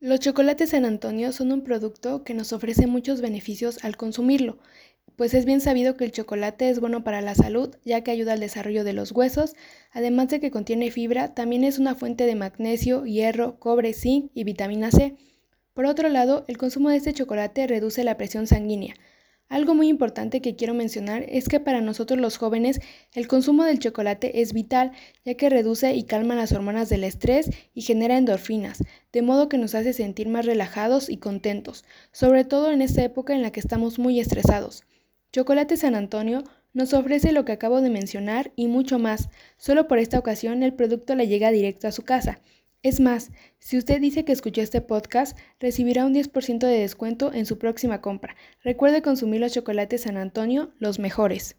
Los chocolates San Antonio son un producto que nos ofrece muchos beneficios al consumirlo, pues es bien sabido que el chocolate es bueno para la salud, ya que ayuda al desarrollo de los huesos, además de que contiene fibra, también es una fuente de magnesio, hierro, cobre, zinc y vitamina C. Por otro lado, el consumo de este chocolate reduce la presión sanguínea, algo muy importante que quiero mencionar es que para nosotros los jóvenes el consumo del chocolate es vital, ya que reduce y calma las hormonas del estrés y genera endorfinas, de modo que nos hace sentir más relajados y contentos, sobre todo en esta época en la que estamos muy estresados. Chocolate San Antonio nos ofrece lo que acabo de mencionar y mucho más, solo por esta ocasión el producto le llega directo a su casa. Es más, si usted dice que escuchó este podcast, recibirá un 10% de descuento en su próxima compra. Recuerde consumir los chocolates San Antonio, los mejores.